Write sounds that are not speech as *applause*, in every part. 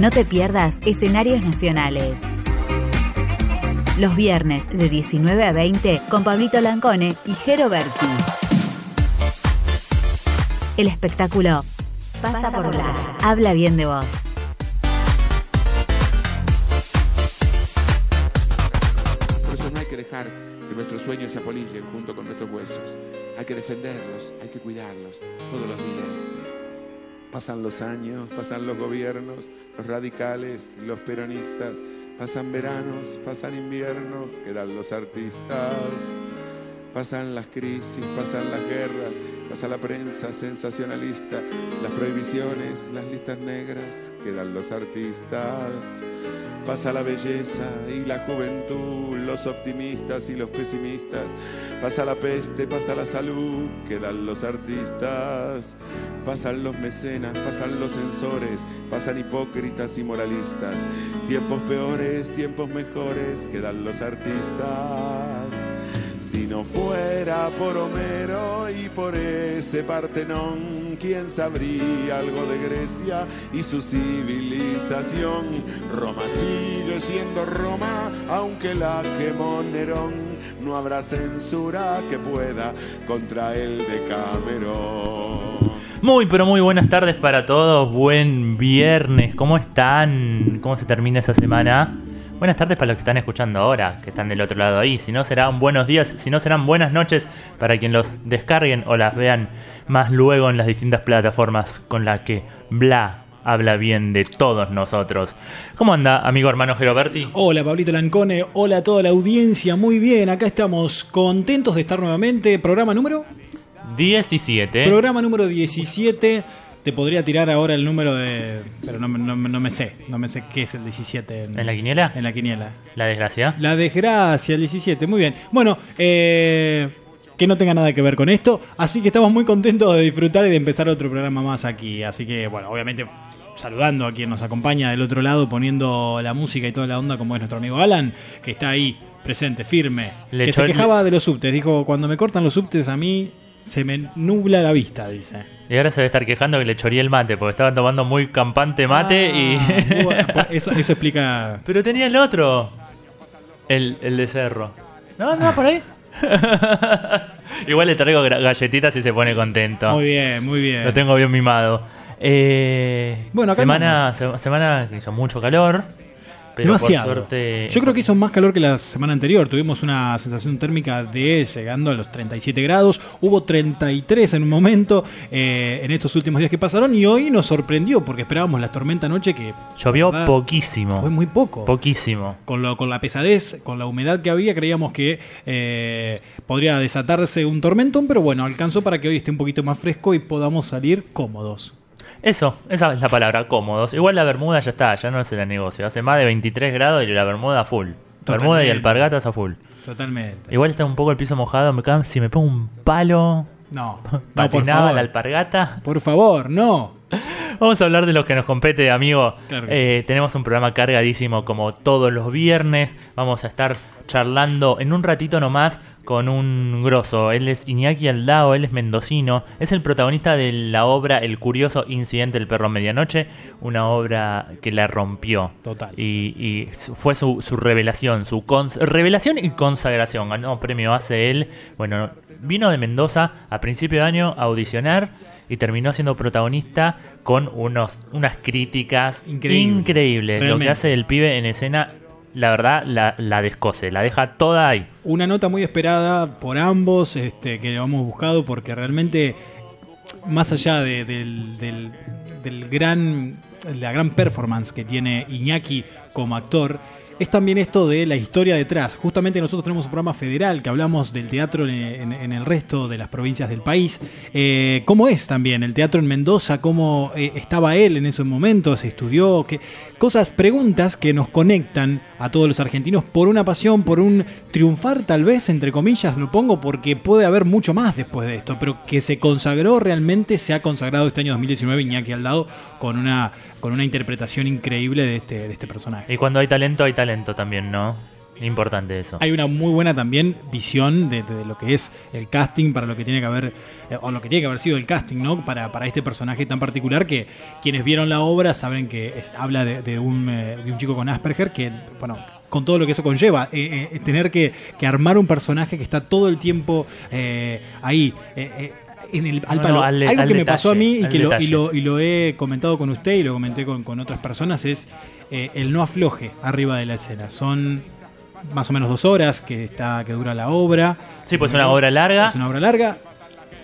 No te pierdas escenarios nacionales. Los viernes de 19 a 20 con Pablito Lancone y Jero Berti. El espectáculo pasa por la. Habla bien de vos. Por eso no hay que dejar que nuestros sueños se apolicen junto con nuestros huesos. Hay que defenderlos, hay que cuidarlos todos los días. Pasan los años, pasan los gobiernos, los radicales, los peronistas, pasan veranos, pasan inviernos, quedan los artistas, pasan las crisis, pasan las guerras, pasa la prensa sensacionalista, las prohibiciones, las listas negras, quedan los artistas. Pasa la belleza y la juventud, los optimistas y los pesimistas. Pasa la peste, pasa la salud, quedan los artistas. Pasan los mecenas, pasan los censores, pasan hipócritas y moralistas. Tiempos peores, tiempos mejores, quedan los artistas. Si no fuera por Homero y por ese Partenón, ¿quién sabría algo de Grecia y su civilización? Roma sigue siendo Roma, aunque la quemó Nerón. No habrá censura que pueda contra el de Camerón. Muy, pero muy buenas tardes para todos. Buen viernes. ¿Cómo están? ¿Cómo se termina esa semana? Buenas tardes para los que están escuchando ahora, que están del otro lado ahí. Si no serán buenos días, si no serán buenas noches para quien los descarguen o las vean más luego en las distintas plataformas con las que Bla habla bien de todos nosotros. ¿Cómo anda, amigo hermano Geroberti? Hola Pablito Lancone, hola a toda la audiencia, muy bien, acá estamos contentos de estar nuevamente. ¿Programa número? 17. Programa número 17. Te podría tirar ahora el número de... Pero no, no- no me sé, no me sé qué es el 17 en, ¿En la quiniela? en la quiniela. La desgracia. La desgracia, el 17, muy bien. Bueno, eh, que no tenga nada que ver con esto, así que estamos muy contentos de disfrutar y de empezar otro programa más aquí. Así que, bueno, obviamente saludando a quien nos acompaña del otro lado, poniendo la música y toda la onda, como es nuestro amigo Alan, que está ahí, presente, firme, Le que se quejaba de los subtes. Dijo, cuando me cortan los subtes a mí se me nubla la vista, dice. Y ahora se debe estar quejando que le choría el mate, porque estaba tomando muy campante mate y... Ah, *laughs* bueno, eso, eso explica... Pero tenía el otro. El, el de cerro. No, no, por ahí. *laughs* Igual le traigo galletitas y se pone contento. Muy bien, muy bien. Lo tengo bien mimado. Eh, Bueno, acá semana, se- semana que hizo mucho calor. Pero Demasiado. por suerte. Yo creo que hizo más calor que la semana anterior. Tuvimos una sensación térmica de llegando a los 37 grados. Hubo 33 en un momento eh, en estos últimos días que pasaron. Y hoy nos sorprendió porque esperábamos la tormenta anoche que llovió verdad, poquísimo. fue muy poco. Poquísimo. con, lo- con la pesadez, con la humedad que había, creíamos que eh, podría desatarse un tormentón. Pero bueno, alcanzó para que hoy esté un poquito más fresco y podamos salir cómodos. Eso, esa es la palabra, cómodos. Igual la bermuda ya está, ya no es el negocio. Hace más de 23 grados y la bermuda a full. Bermuda y alpargatas a full. Totalmente. Igual está un poco el piso mojado, me si me pongo un palo, No, *laughs* no, patinaba favor. la alpargata. Por favor, no. Vamos a hablar de lo que nos compete, amigo. Claro Eh, Tenemos un programa cargadísimo como todos los viernes. Vamos a estar charlando en un ratito nomás con un grosso. Él es Iñaki Aldao, él es mendocino. Es el protagonista de la obra El curioso incidente del perro medianoche. Una obra que la rompió. Total. Y, y fue su, su revelación, su revelación y consagración. Ganó premio hace él. Bueno, vino de Mendoza a principio de año a audicionar y terminó siendo protagonista con unos, unas críticas Increíble. increíbles. Lo que hace el pibe en escena, la verdad, la, la descose, la deja toda ahí. Una nota muy esperada por ambos, este, que lo hemos buscado porque realmente, más allá de- del, del- del gran, la gran performance que tiene Iñaki como actor, es también esto de la historia detrás. Justamente nosotros tenemos un programa federal que hablamos del teatro en, en- el resto de las provincias del país. Eh, ¿Cómo es también el teatro en Mendoza? ¿Cómo eh, estaba él en esos momentos? ¿Estudió? ¿Qué? Cosas, preguntas que nos conectan a todos los argentinos por una pasión, por un triunfar tal vez, entre comillas, lo pongo porque puede haber mucho más después de esto, pero que se consagró realmente, se ha consagrado este año 2019 Iñaki Aldado con una, con una interpretación increíble de este, de este personaje. Y cuando hay talento, hay talento también, ¿no? Importante eso. Hay una muy buena también visión de, de lo que es el casting para lo que tiene que haber, eh, o lo que tiene que haber sido el casting, ¿no? Para, para este personaje tan particular que quienes vieron la obra saben que es- habla de, de un, eh, de un chico con Asperger que, bueno, con todo lo que eso conlleva, eh, eh, tener que, que armar un personaje que está todo el tiempo eh, ahí. en el, al No, palo. no, al de- Algo al que me pasó a mí y que lo, y, lo, y lo he comentado con usted y lo comenté con, con otras personas es el no afloje arriba de la escena. Son más o menos dos horas que está que dura la obra. Sí, pues una obra larga. Es una obra larga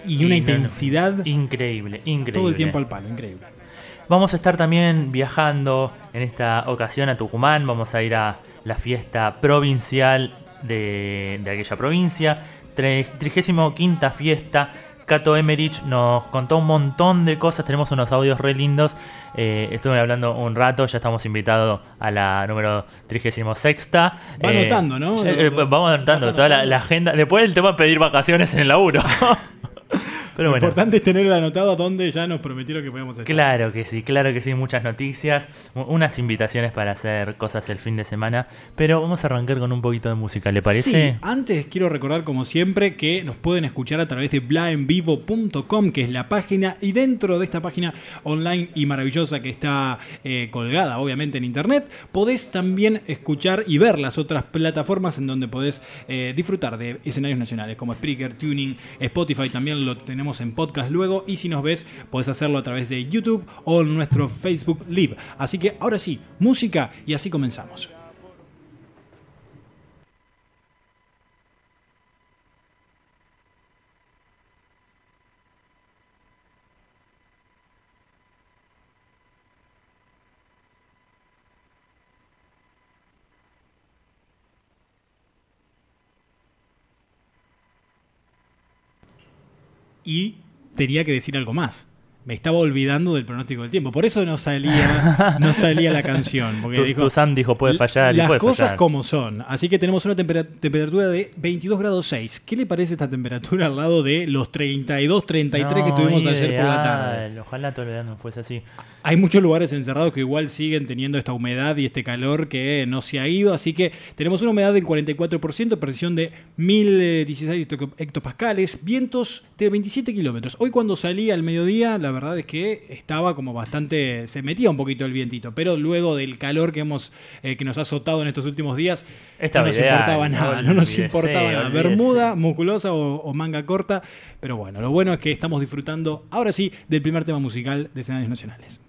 y, Y una no, no. intensidad Increíble, increíble. todo el tiempo al palo, increíble. Vamos a estar también viajando en esta ocasión a Tucumán. Vamos a ir a la fiesta provincial de, de aquella provincia. Tre- 35 fiesta. Cato Emerich nos contó un montón de cosas. Tenemos unos audios re lindos. Eh, estuve hablando un rato. Ya estamos invitados a la número 36. Va anotando, ¿no? ya, eh, vamos anotando toda la, la agenda. Después el tema de pedir vacaciones en el laburo. *laughs* Pero Lo bueno. importante es tener anotado a dónde ya nos prometieron que podíamos estar. Claro que sí, claro que sí, muchas noticias, unas invitaciones para hacer cosas el fin de semana, pero vamos a arrancar con un poquito de música, ¿le parece? Sí, antes quiero recordar como siempre que nos pueden escuchar a través de blaenvivo.com, que es la página, y dentro de esta página online y maravillosa que está eh, colgada obviamente en internet, podés también escuchar y ver las otras plataformas en donde podés eh, disfrutar de escenarios nacionales, como Spreaker, Tuning, Spotify, también lo tenemos en podcast luego, y si nos ves, podés hacerlo a través de YouTube o en nuestro Facebook Live. Así que ahora sí, música y así comenzamos. Y tenía que decir algo más. Me estaba olvidando del pronóstico del tiempo. Por eso no salía, *laughs* no salía la canción. Porque Tu, dijo, tu Sam dijo puede fallar y las puede cosas fallar. como son. Así que tenemos una tempera- temperatura de 22 grados 6. ¿Qué le parece esta temperatura al lado de los 32, 33 que tuvimos ayer por la tarde? Ojalá todo el verano fuese así. Hay muchos lugares encerrados que igual siguen teniendo esta humedad y este calor que no se ha ido, así que tenemos una humedad del 44%, presión de 1016 hecto- hectopascales, vientos de 27 kilómetros. Hoy cuando salí al mediodía, la verdad es que estaba como bastante, se metía un poquito el vientito, pero luego del calor que hemos, eh, que nos ha azotado en estos últimos días, no nos importaba nada, no nos importaba nada. Bermuda, musculosa o, o manga corta, pero bueno, lo bueno es que estamos disfrutando ahora sí del primer tema musical de escenarios nacionales.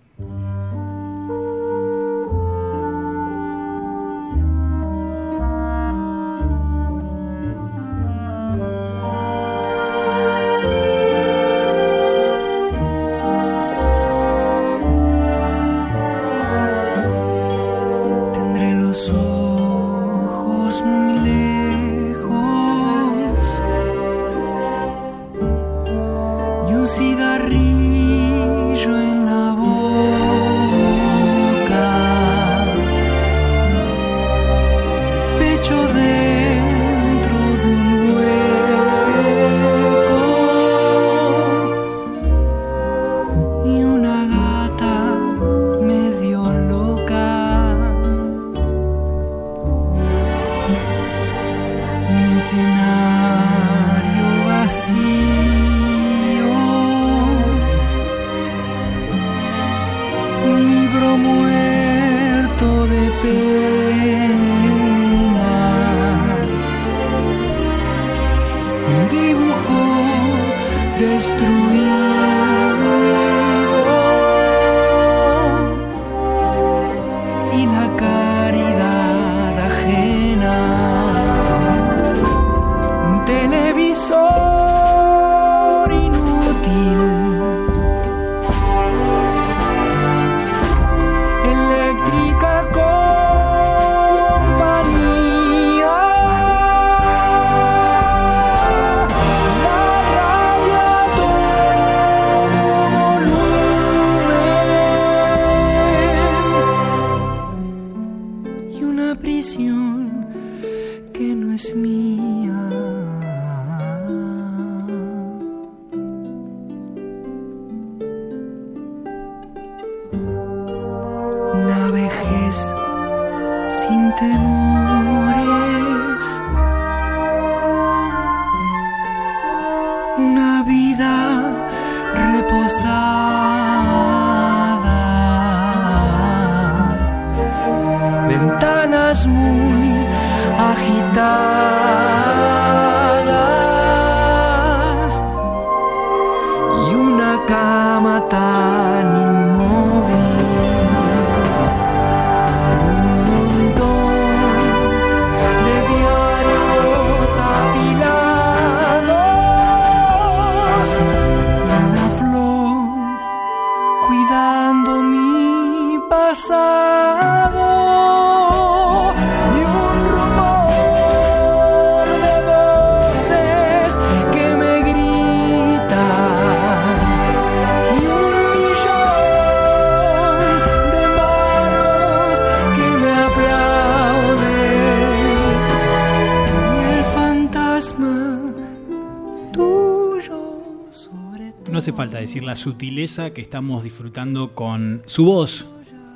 Hace falta decir la sutileza que estamos disfrutando con su voz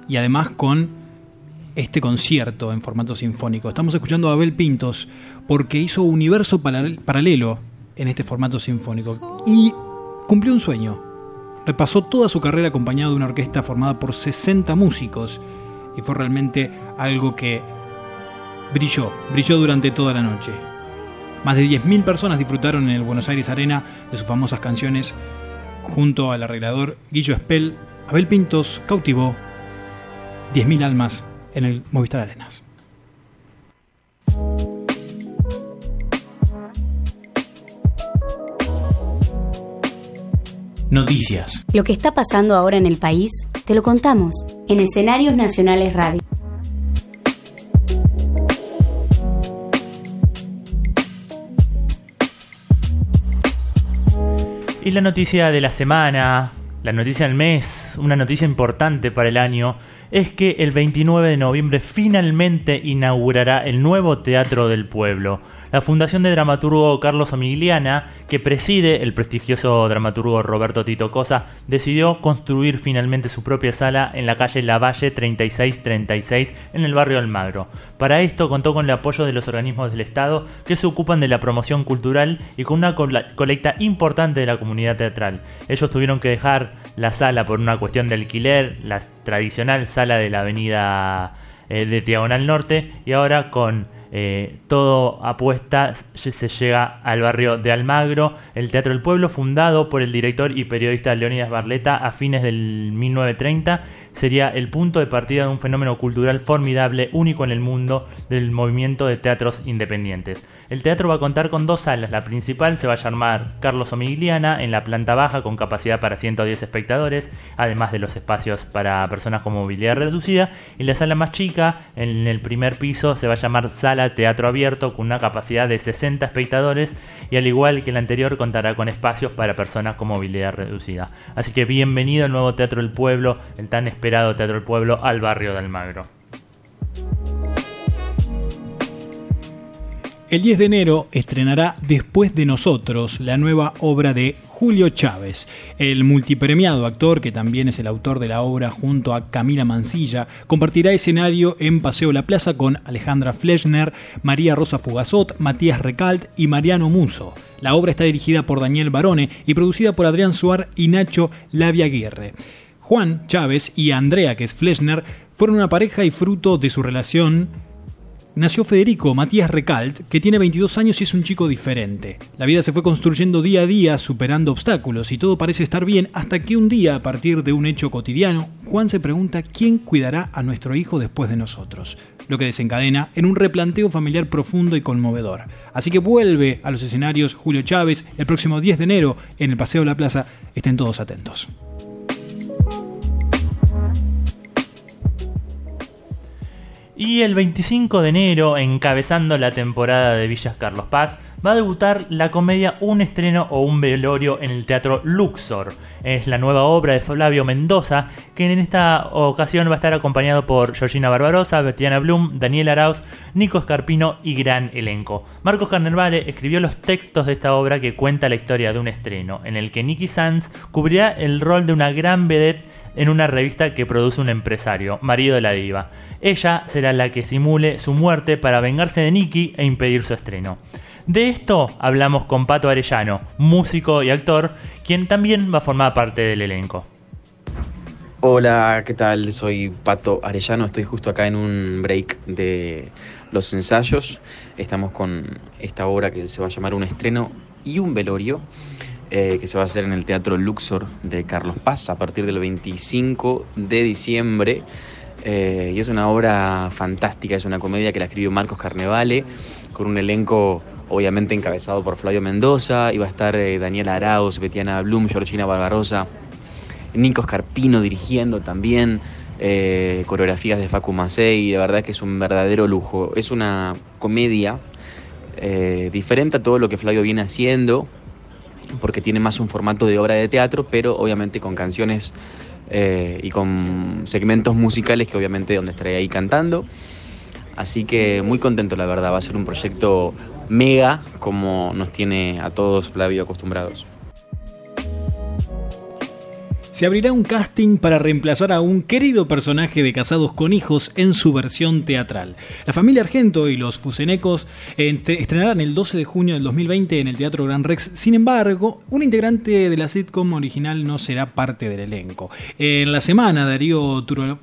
y además con este concierto en formato sinfónico. Estamos escuchando a Abel Pintos porque hizo universo paral- paralelo en este formato sinfónico y cumplió un sueño. Repasó toda su carrera acompañado de una orquesta formada por 60 músicos y fue realmente algo que brilló, brilló durante toda la noche. Más de 10.000 personas disfrutaron en el Buenos Aires Arena de sus famosas canciones junto al arreglador Guillo Espel. Abel Pintos cautivó 10.000 almas en el Movistar Arenas. Noticias. Lo que está pasando ahora en el país, te lo contamos en Escenarios Nacionales Radio. Y la noticia de la semana, la noticia del mes, una noticia importante para el año, es que el 29 de noviembre finalmente inaugurará el nuevo Teatro del Pueblo. La Fundación de Dramaturgo Carlos Omigliana, que preside el prestigioso dramaturgo Roberto Tito Cosa, decidió construir finalmente su propia sala en la calle Lavalle 3636 en el barrio Almagro. Para esto contó con el apoyo de los organismos del Estado que se ocupan de la promoción cultural y con una colecta importante de la comunidad teatral. Ellos tuvieron que dejar la sala por una cuestión de alquiler, la tradicional sala de la avenida eh, de Diagonal Norte, y ahora con eh, todo apuesta se llega al barrio de Almagro, el Teatro del Pueblo, fundado por el director y periodista Leonidas Barleta a fines del 1930, sería el punto de partida de un fenómeno cultural formidable, único en el mundo, del movimiento de teatros independientes. El teatro va a contar con dos salas, la principal se va a llamar Carlos Omigliana, en la planta baja con capacidad para 110 espectadores, además de los espacios para personas con movilidad reducida, y la sala más chica, en el primer piso, se va a llamar Sala Teatro Abierto, con una capacidad de 60 espectadores, y al igual que la anterior, contará con espacios para personas con movilidad reducida. Así que bienvenido al nuevo Teatro del Pueblo, el tan esperado Teatro del Pueblo, al barrio de Almagro. El 10 de enero estrenará Después de nosotros, la nueva obra de Julio Chávez, el multipremiado actor que también es el autor de la obra junto a Camila Mancilla, compartirá escenario en Paseo La Plaza con Alejandra Fleschner, María Rosa Fugazot, Matías Recalt y Mariano Muso. La obra está dirigida por Daniel Barone y producida por Adrián Suar y Nacho Lavia Aguirre. Juan Chávez y Andrea, que es Fleschner, fueron una pareja y fruto de su relación nació Federico Matías Recalt, que tiene 22 años y es un chico diferente. La vida se fue construyendo día a día, superando obstáculos, y todo parece estar bien hasta que un día, a partir de un hecho cotidiano, Juan se pregunta quién cuidará a nuestro hijo después de nosotros, lo que desencadena en un replanteo familiar profundo y conmovedor. Así que vuelve a los escenarios Julio Chávez el próximo 10 de enero en el Paseo La Plaza. Estén todos atentos. Y el 25 de enero, encabezando la temporada de Villas Carlos Paz, va a debutar la comedia Un estreno o un velorio en el Teatro Luxor. Es la nueva obra de Flavio Mendoza, que en esta ocasión va a estar acompañado por Georgina Barbarosa, Betiana Blum, Daniel Arauz, Nico Escarpino y gran elenco. Marcos Carnevale escribió los textos de esta obra que cuenta la historia de un estreno, en el que Nicky Sanz cubrirá el rol de una gran vedette en una revista que produce un empresario, marido de la diva. Ella será la que simule su muerte para vengarse de Nicky e impedir su estreno. De esto hablamos con Pato Arellano, músico y actor, quien también va a formar parte del elenco. Hola, ¿qué tal? Soy Pato Arellano, estoy justo acá en un break de los ensayos. Estamos con esta obra que se va a llamar Un estreno y un velorio, eh, que se va a hacer en el Teatro Luxor de Carlos Paz a partir del 25 de diciembre. Eh, y es una obra fantástica, es una comedia que la escribió Marcos Carnevale, con un elenco obviamente encabezado por Flavio Mendoza, iba a estar eh, Daniela Arauz, Betiana Blum, Georgina Barbarosa, Nico Scarpino dirigiendo también, eh, coreografías de Facu Macei, la verdad que es un verdadero lujo. Es una comedia diferente a todo lo que Flavio viene haciendo, porque tiene más un formato de obra de teatro, pero obviamente con canciones eh, y con segmentos musicales que obviamente donde estaré ahí cantando. Así que muy contento la verdad, va a ser un proyecto mega como nos tiene a todos Flavio acostumbrados. Se abrirá un casting para reemplazar a un querido personaje de Casados con Hijos en su versión teatral. La familia Argento y los Fusenecos estrenarán el 12 de junio del 2020 en el Teatro Gran Rex. Sin embargo, un integrante de la sitcom original no será parte del elenco. En la semana, Darío Turo-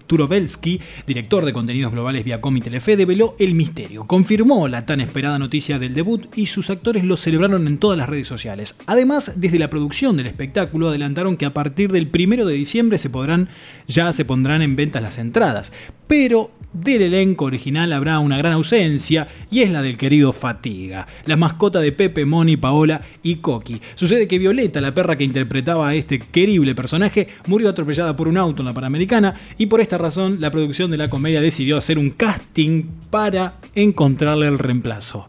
director de contenidos globales Viacom y Telefe, develó el misterio. Confirmó la tan esperada noticia del debut y sus actores lo celebraron en todas las redes sociales. Además, desde la producción del espectáculo adelantaron que a partir del primero de diciembre se podrán, ya se pondrán en venta las entradas. Pero del elenco original habrá una gran ausencia y es la del querido Fatiga, la mascota de Pepe, Moni, Paola y Coqui. Sucede que Violeta, la perra que interpretaba a este querible personaje, murió atropellada por un auto en la Panamericana y por esta razón la producción de la comedia decidió hacer un casting para encontrarle el reemplazo.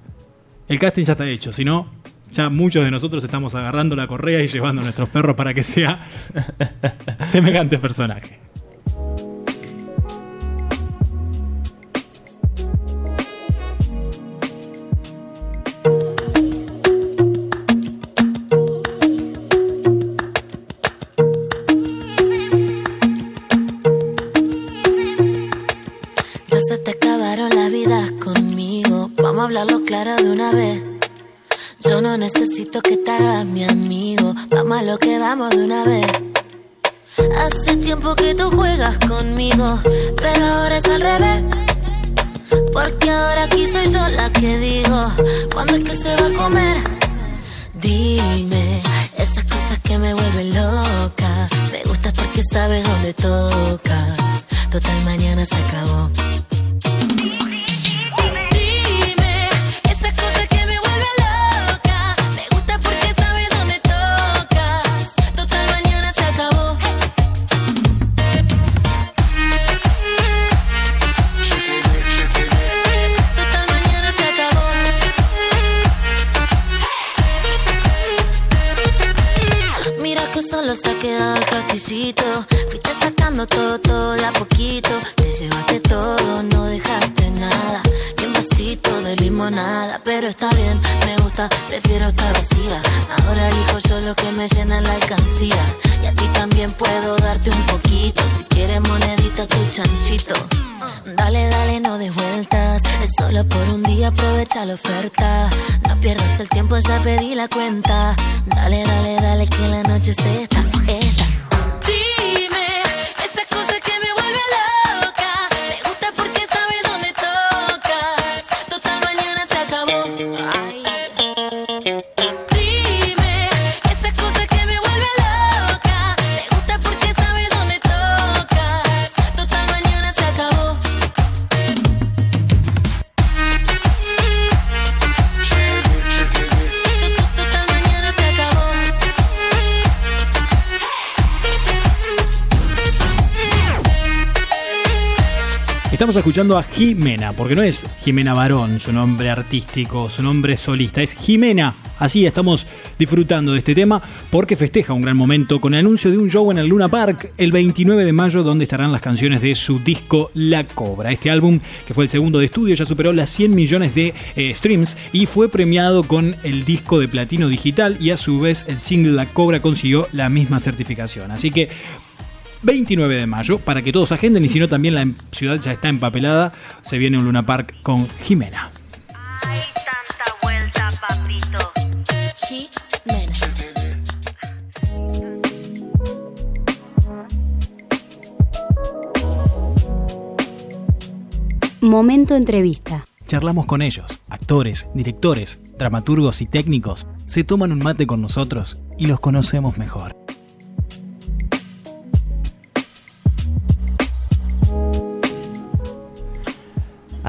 El casting ya está hecho, si no, ya muchos de nosotros estamos agarrando la correa y llevando a nuestros perros para que sea semejante personaje. Ya se te acabaron las vidas conmigo. Vamos a hablarlo claro de una vez. Yo no necesito que te hagas mi amigo. Vamos a lo que vamos de una vez. Hace tiempo que tú juegas conmigo, pero ahora es al revés. Porque ahora aquí soy yo la que digo cuándo es que se va a comer. Dime esas cosas que me vuelven loca. Me gustas porque sabes dónde tocas. Total, mañana se acabó. Escuchando a Jimena, porque no es Jimena Barón, su nombre artístico, su nombre solista, es Jimena. Así estamos disfrutando de este tema porque festeja un gran momento con el anuncio de un show en el Luna Park el 29 de mayo donde estarán las canciones de su disco La Cobra. Este álbum, que fue el segundo de estudio, ya superó las 100 millones de eh, streams y fue premiado con el disco de platino digital y a su vez el single La Cobra consiguió la misma certificación. Así que 29 de mayo, para que todos agenden y si no también la ciudad ya está empapelada, se viene un Luna Park con Jimena. Momento entrevista. Charlamos con ellos, actores, directores, dramaturgos y técnicos. Se toman un mate con nosotros y los conocemos mejor.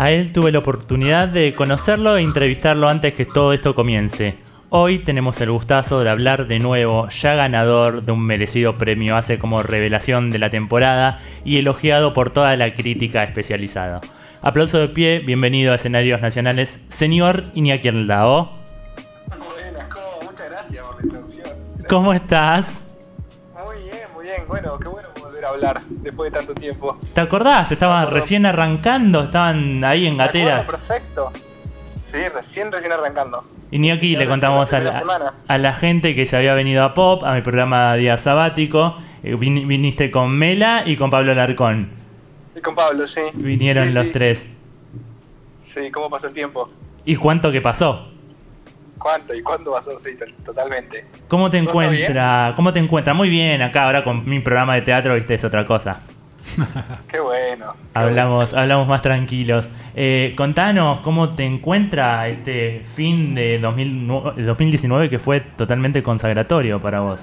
A él tuve la oportunidad de conocerlo e entrevistarlo antes que todo esto comience. Hoy tenemos el gustazo de hablar de nuevo, ya ganador de un merecido premio hace como revelación de la temporada y elogiado por toda la crítica especializada. Aplauso de pie, bienvenido a Escenarios Nacionales, señor Iñaki Aldao. Buenas, ¿cómo? Muchas gracias por la introducción. ¿Cómo estás? Muy bien, muy bien. Bueno, qué bueno volver a hablar después de tanto tiempo. ¿Te acordás? Estaban recién arrancando, estaban ahí en gateras. Perfecto. Sí, recién, recién arrancando. Iñaki, Ya le recién contamos a la, semanas. a la gente que se había venido a Pop, a mi programa Día Sabático. Eh, vin- viniste con Mela y con Pablo Larcón. Y con Pablo, sí. Vinieron Sí, los sí. tres. Sí, ¿cómo pasó el tiempo? ¿Y cuánto que pasó? ¿Cuánto y cuándo pasó? Sí, to- totalmente. ¿Cómo te ¿Todo está encuentra? ¿Cómo te encuentra? Muy bien, acá ahora con mi programa de teatro, viste, es otra cosa. *laughs* *laughs* Qué bueno. qué Hablamos, hablamos más tranquilos. Eh, contanos, ¿cómo te encuentra este fin de 2009 2019 que fue totalmente consagratorio para vos?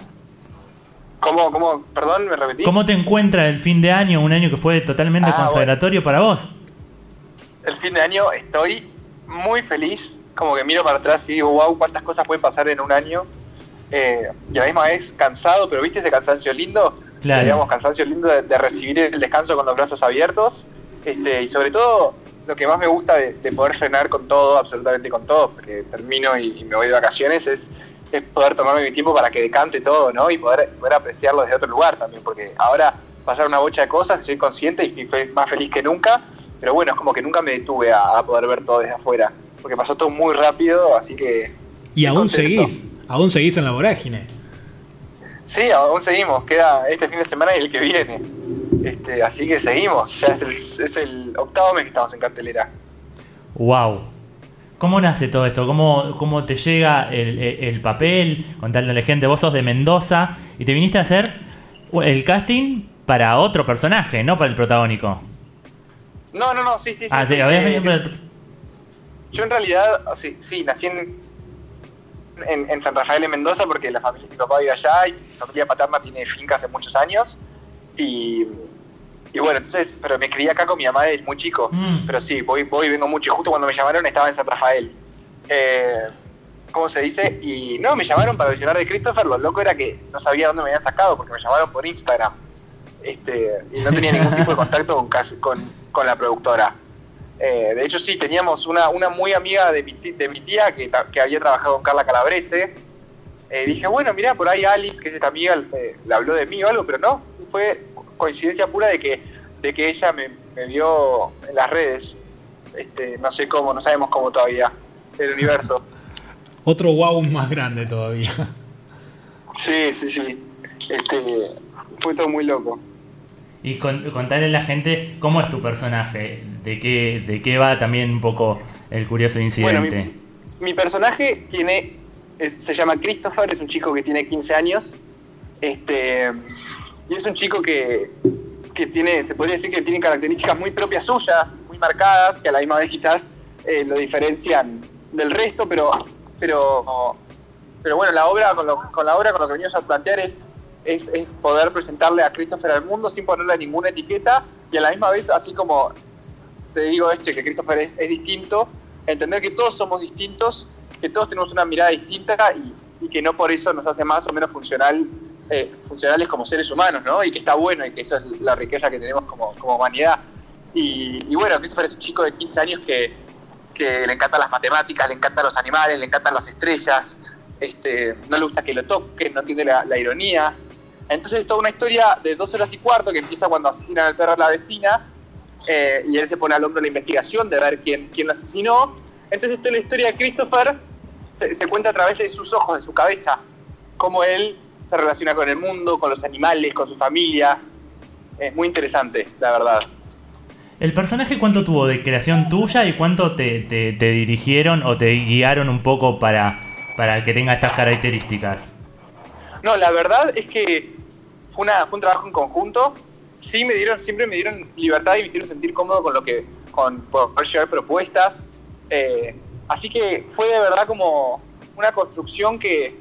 ¿Cómo, cómo? Perdón, ¿me repetís? ¿Cómo te encuentra el fin de año, un año que fue totalmente Ah, consagratorio para vos? El fin de año estoy muy feliz. Como que miro para atrás y digo, wow, cuántas cosas pueden pasar en un año. Eh, y a la misma vez cansado, pero ¿viste ese cansancio lindo? Claro. Digamos, cansancio lindo de, de recibir el descanso con los brazos abiertos. Este, y sobre todo, lo que más me gusta de, de poder frenar con todo, absolutamente con todo, porque termino y, y me voy de vacaciones, es, es poder tomarme mi tiempo para que decante todo, ¿no? Y poder, poder apreciarlo desde otro lugar también, porque ahora pasaron una bocha de cosas, estoy consciente y estoy más feliz que nunca, pero bueno, es como que nunca me detuve a, a poder ver todo desde afuera, porque pasó todo muy rápido, así que... Y aún contento. seguís, aún seguís en la vorágine. Sí, aún seguimos, queda este fin de semana y el que viene. Este, así que seguimos, ya es el, es el octavo mes que estamos en cartelera. Wow. ¿Cómo nace todo esto? ¿Cómo, cómo te llega el, el- el papel? Contarle a la gente, vos sos de Mendoza y te viniste a hacer el casting para otro personaje, no para el protagónico. No, no, no, sí, sí, sí. ah, sí, eh, habías venido para el- Yo en realidad, sí, sí nací en, en, en San Rafael de Mendoza porque la familia de mi papá vive allá y mi familia paterna tiene finca hace muchos años. Y, y bueno, entonces, pero me crié acá con mi mamá desde muy chico. Mm. Pero sí, voy, voy y vengo mucho. Y justo cuando me llamaron estaba en San Rafael. Eh, ¿Cómo se dice? Y no, me llamaron para audicionar de Christopher. Lo loco era que no sabía dónde me habían sacado porque me llamaron por Instagram. Este, y no tenía ningún tipo de *laughs* contacto con, con, con la productora. Eh, de hecho, sí, teníamos una, una muy amiga de mi, ti- de mi tía que, que había trabajado con Carla Calabrese. Eh, dije, bueno, mira, por ahí Alice, que es esta amiga, le habló de mí o algo, pero no, fue coincidencia pura de que, de que ella me, me vio en las redes. Este, no sé cómo, no sabemos cómo todavía, el universo. *laughs* Otro wow más grande todavía. *laughs* Sí, sí, sí. Este, fue todo muy loco. Y con- contarle a la gente cómo es tu personaje, de qué, de qué va también un poco el curioso Bueno, incidente. mi, mi personaje tiene es- se llama Christopher, es un chico que tiene 15 años. Este, y es un chico que, que tiene, se podría decir que tiene características muy propias suyas, muy marcadas, que a la misma vez quizás eh, lo diferencian del resto, pero, pero, pero bueno, la obra, con, lo- con la obra con lo que venimos a plantear es, es, es poder presentarle a Christopher al mundo sin ponerle ninguna etiqueta y a la misma vez, así como te digo este, que Christopher es, es distinto, entender que todos somos distintos, que todos tenemos una mirada distinta y, y que no por eso nos hace más o menos funcional, eh, funcionales como seres humanos, ¿no? Y que está bueno y que eso es la riqueza que tenemos como, como humanidad. Y, y bueno, Christopher es un chico de 15 años que, que le encantan las matemáticas, le encantan los animales, le encantan las estrellas, este, no le gusta que lo toquen, no entiende la, la ironía. Entonces es toda una historia de dos horas y cuarto que empieza cuando asesinan al perro de la vecina eh, y él se pone al hombro la investigación de ver quién, quién lo asesinó. Entonces toda la historia de Christopher se, se cuenta a través de sus ojos, de su cabeza, cómo él se relaciona con el mundo, con los animales, con su familia. Es muy interesante, la verdad. ¿El personaje cuánto tuvo de creación tuya y cuánto te, te- te dirigieron o te guiaron un poco para, para que tenga estas características? No, la verdad es que fue, una, fue un trabajo en conjunto. Sí me dieron, siempre me dieron libertad y me hicieron sentir cómodo con lo que, con poder llevar propuestas. Eh, así que fue de verdad como una construcción que,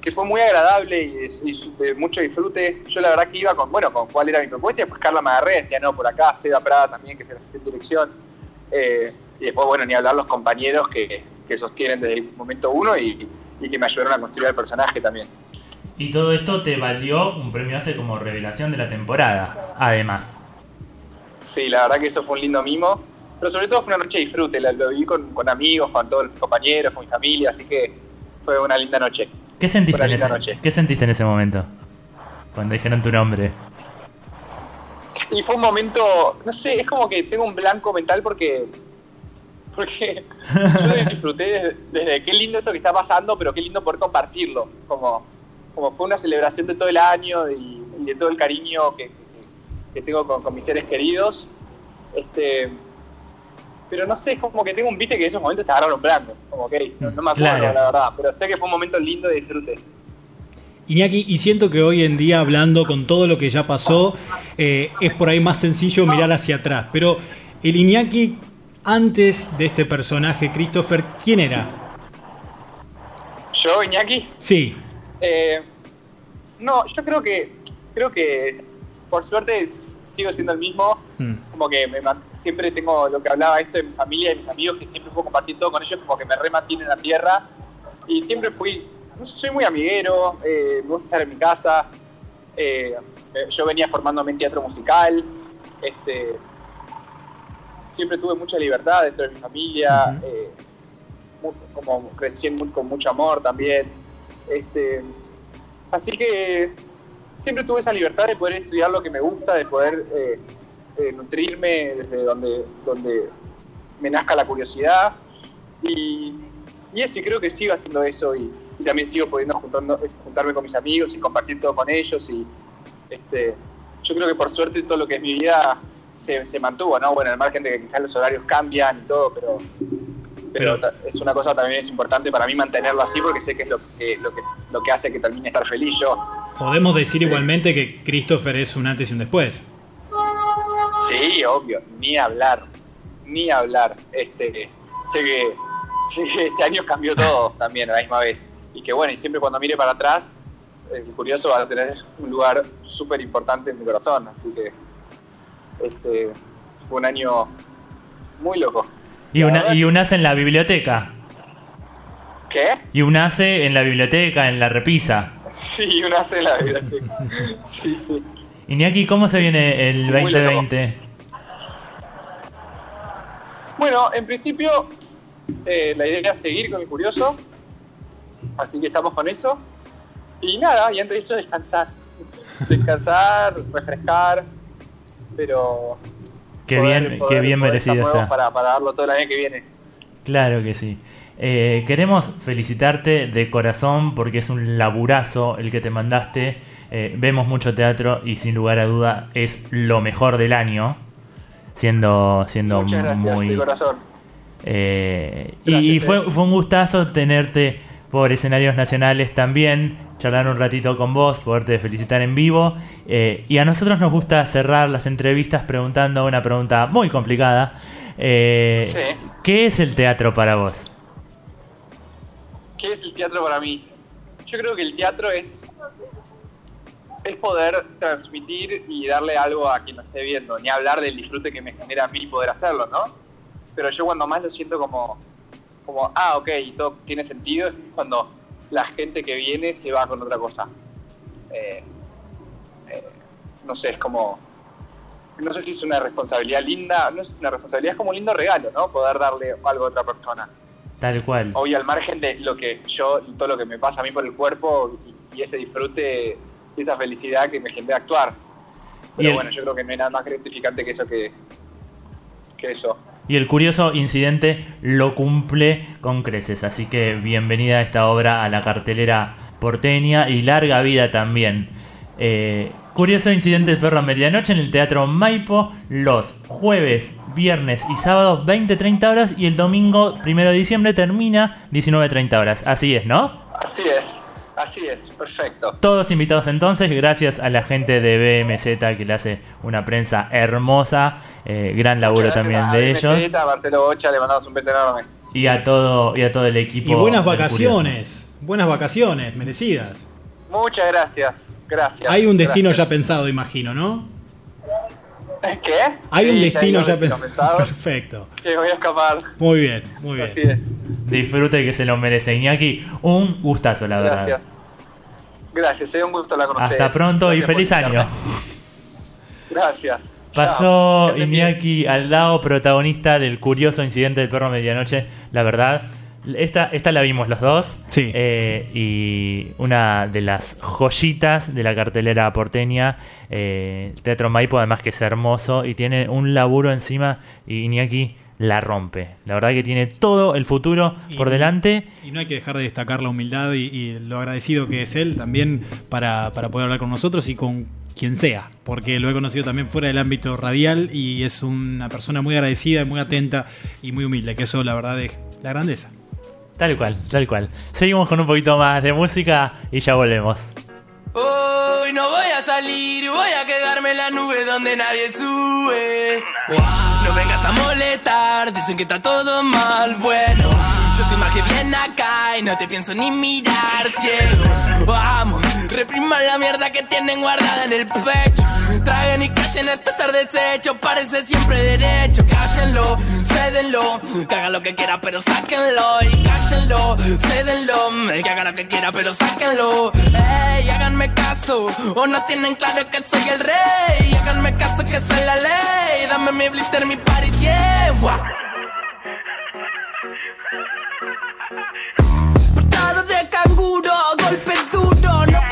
que fue muy agradable y, de- mucho disfrute. Yo la verdad que iba con, bueno, con cuál era mi propuesta, y después Carla me agarré, decía, no, por acá, Seda Prada también, que es el asistente dirección. Eh, y después, bueno, ni hablar los compañeros que, que sostienen desde el momento uno y, y que me ayudaron a construir el personaje también. Y todo esto te valió un premio hace como revelación de la temporada, además. Sí, la verdad que eso fue un lindo mimo. Pero sobre todo fue una noche de disfrute, la- lo viví con, con amigos, con todos los compañeros, con mi familia, así que fue una linda noche. ¿Qué sentiste, en ese, noche. ¿Qué sentiste en ese momento? Cuando dijeron tu nombre. Y fue un momento, no sé, es como que tengo un blanco mental porque porque yo disfruté desde, desde qué lindo esto que está pasando, pero qué lindo poder compartirlo. Como, como fue una celebración de todo el año y, y de todo el cariño que, que- tengo con, con mis seres queridos. Este, pero no sé, es como que tengo un viste que esos momentos te agarraron blanco. Como que no, no me acuerdo, Claro. la verdad, pero sé que fue un momento lindo de disfrute. Iñaki, y siento que hoy en día, hablando con todo lo que ya pasó, eh, es por ahí más sencillo mirar hacia atrás. Pero el Iñaki, antes de este personaje, Christopher, ¿quién era? Yo, Iñaki, Sí, Eh, no, yo creo que creo que por suerte sigo siendo el mismo. Mm. Como que me siempre tengo lo que hablaba esto de mi familia y mis amigos, que siempre puedo compartir todo con ellos, como que me remantienen en la tierra. Y siempre fui, soy muy amiguero, eh, me gusta estar en mi casa. eh, yo venía formándome en teatro musical. Este, siempre tuve mucha libertad dentro de mi familia. Eh, como crecí con mucho amor también. Este, así que siempre tuve esa libertad de poder estudiar lo que me gusta, de poder eh, eh, nutrirme desde donde, donde me nazca la curiosidad. Y, y eso, y creo que sigo haciendo eso y, también sigo pudiendo juntando- juntarme con mis amigos y compartir todo con ellos. Y este, yo creo que por suerte todo lo que es mi vida se, se mantuvo, ¿no? Bueno, al margen de que quizás los horarios cambian y todo, pero, pero, es una cosa también es importante para mí mantenerlo así porque sé que es lo que, lo que, lo que hace que termine estar feliz yo. podemos decir igualmente que Christopher es un antes y un después. Sí, obvio, ni hablar, ni hablar. Este, sé que sí, este año cambió todo también a la misma vez. Y que bueno, y siempre cuando mire para atrás, el curioso va a tener un lugar súper importante en mi corazón. Así que este, fue un año muy loco. Y, una, y un hace en la biblioteca. ¿Qué? Y un hace en la biblioteca, en la repisa. Sí, una hace la vida. Sí, sí. Iñaki, ¿cómo se viene el Sí, muy loco. 2020? Bueno, en principio eh, la idea es seguir con mi curioso, así que estamos con eso. Y nada, y antes de eso descansar. Descansar, refrescar, pero... Qué poder- bien, poder- qué bien poder merecido está. Para, para darlo todo el año que viene. Claro que sí. Eh, queremos felicitarte de corazón porque es un laburazo el que te mandaste. Eh, vemos mucho teatro y sin lugar a duda es lo mejor del año. Siendo, siendo Muchas gracias, muy... de corazón. Eh, Gracias, y eh. fue, fue un gustazo tenerte por escenarios nacionales también, charlar un ratito con vos, poderte felicitar en vivo. Eh, y a nosotros nos gusta cerrar las entrevistas preguntando una pregunta muy complicada. Eh, Sí. ¿Qué es el teatro para vos? ¿Qué es el teatro para mí? Yo creo que el teatro es es poder transmitir y darle algo a quien lo esté viendo, ni hablar del disfrute que me genera a mí poder hacerlo, ¿no? Pero yo cuando más lo siento como, como ah, ok, y todo tiene sentido, es cuando la gente que viene se va con otra cosa. Eh, eh, no sé, es como, no sé si es una responsabilidad linda, no sé si es una responsabilidad, es como un lindo regalo, ¿no? Poder darle algo a otra persona Tal cual. obvio al margen de lo que yo y todo lo que me pasa a mí por el cuerpo y, y ese disfrute y esa felicidad que me genera actuar. Pero bueno, yo creo que no hay nada más gratificante que eso que, que eso. Y el curioso incidente lo cumple con creces. Así que bienvenida a esta obra a la cartelera porteña y larga vida también. Eh, curioso incidente del perro a medianoche en el Teatro Maipo los jueves, viernes y sábados 20-30 horas y el domingo 1 de diciembre termina 19-30 horas. Así es, ¿no? Así es, Así es, perfecto. Todos invitados entonces, gracias a la gente de BMZ que le hace una prensa hermosa, eh, gran laburo también de ellos a Marcelo Bocha, le mandamos un beso enorme. y a todo y a todo el equipo. Y buenas vacaciones, buenas vacaciones, merecidas. Muchas gracias, gracias. Hay un destino ya pensado, imagino, ¿no? *laughs* ¿Qué? Hay un destino ya pensado. *laughs* Perfecto. Que voy a escapar. Muy bien, muy bien. Así es. Disfrute que se lo merece Iñaki. Un gustazo, la verdad. Gracias. Gracias, se dio un gusto hablar con Hasta ustedes. pronto y Gracias feliz año. Gracias. Pasó. Iñaki al lado protagonista del curioso incidente del perro medianoche. La verdad, esta, esta la vimos los dos. Sí. Eh, y una de las joyitas de la cartelera porteña. eh, Teatro Maipo, además que es hermoso. Y tiene un laburo encima. Y Iñaki la rompe. La verdad que tiene todo el futuro Y- por delante. Y no hay que dejar de destacar la humildad y, y lo agradecido que es él también para, para poder hablar con nosotros y con quien sea, porque lo he conocido también fuera del ámbito radial y es una persona muy agradecida, muy atenta y muy humilde, que eso la verdad es la grandeza. Tal cual, tal cual. Seguimos con un poquito más de música y ya volvemos. Hoy no voy a salir, voy a quedarme en la nube donde nadie sube. No vengas a molestar, dicen que está todo mal. Bueno, yo te imagé bien acá y no te pienso ni mirar ciego. Vamos, repriman la mierda que tienen guardada en el pecho. Traguen y callen este estar deshecho, parece siempre derecho. Cállenlo, cédenlo, que haga lo que quiera, pero sáquenlo. Y cállenlo, cédenlo, que haga lo que quiera, pero sáquenlo. Ey, háganme caso, o no tienen claro que soy el rey. Háganme caso que soy la ley. Dame mi blister, mi party, yeah. Portada de canguro, golpe duro.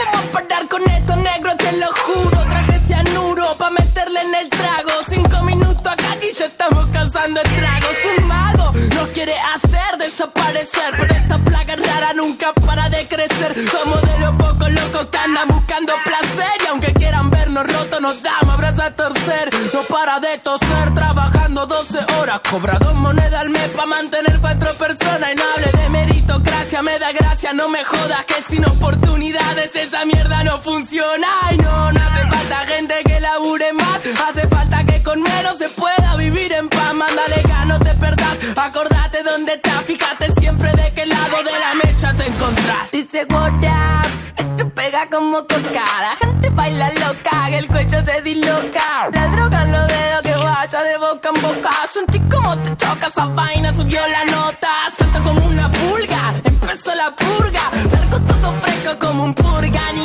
Podemos parar con esto, negro, te lo juro. Traje cianuro pa' meterle en el trago. Cinco minutos acá y ya estamos causando estragos. Un mago nos quiere hacer desaparecer. Pero esta plaga rara nunca para de crecer. Somos de los pocos locos que andan buscando placer. Y aunque quieran vernos rotos, nos damos abrazos a torcer. No para de toser, trabajando 12 horas. Cobra dos monedas al mes pa' mantener cuatro personas. Y no hable de meritocracia, me da gracia, no me jodas. Que sin oportunidades esa mierda no funciona. Y no, no hace falta gente que labure más. Hace falta que con menos se pueda vivir en paz. Mándale no te perdás. Acordate dónde estás, fíjate siempre de qué lado de la mecha te encontrás. Dice what up, esto pega como coca. La gente baila loca, que el cuello se disloca. La droga los dedos que vaya de boca en boca. Sentí como te choca esa vaina, subió la nota. Empezó la purga. Largo todo fresco como un purga, ni.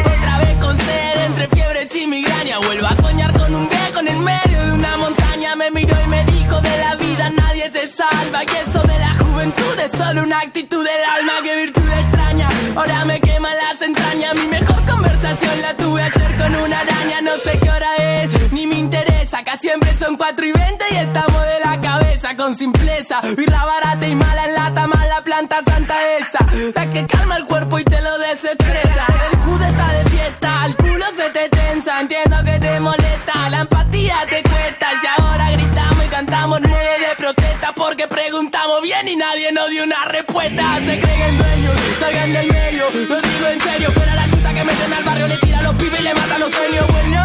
Otra vez con sed, entre fiebres y migraña. Vuelvo a soñar con un viejo en el medio de una montaña. Me miró y me dijo de la vida nadie se salva. Y eso de la juventud es solo una actitud del alma. Que virtud extraña, ahora me quema las entrañas. Mi mejor conversación la tuve ayer con una araña. No sé qué hora es, ni me interesa. Acá siempre son 4 y 20 y estamos de la cabeza con simpleza. Birra barata y mala en lata, mala planta santa esa. La que calma el cuerpo y te lo desestresa. El jude está de fiesta, el culo se te tensa. Entiendo que te molesta, la empatía te cuesta. Y ahora gritamos y cantamos nueve de protesta porque preguntamos bien y nadie nos dio una respuesta. Se creen dueños, salgan del medio. Lo digo en serio, fuera la chuta que meten al barrio, le tiran los pibes y le matan los sueños. Bueno,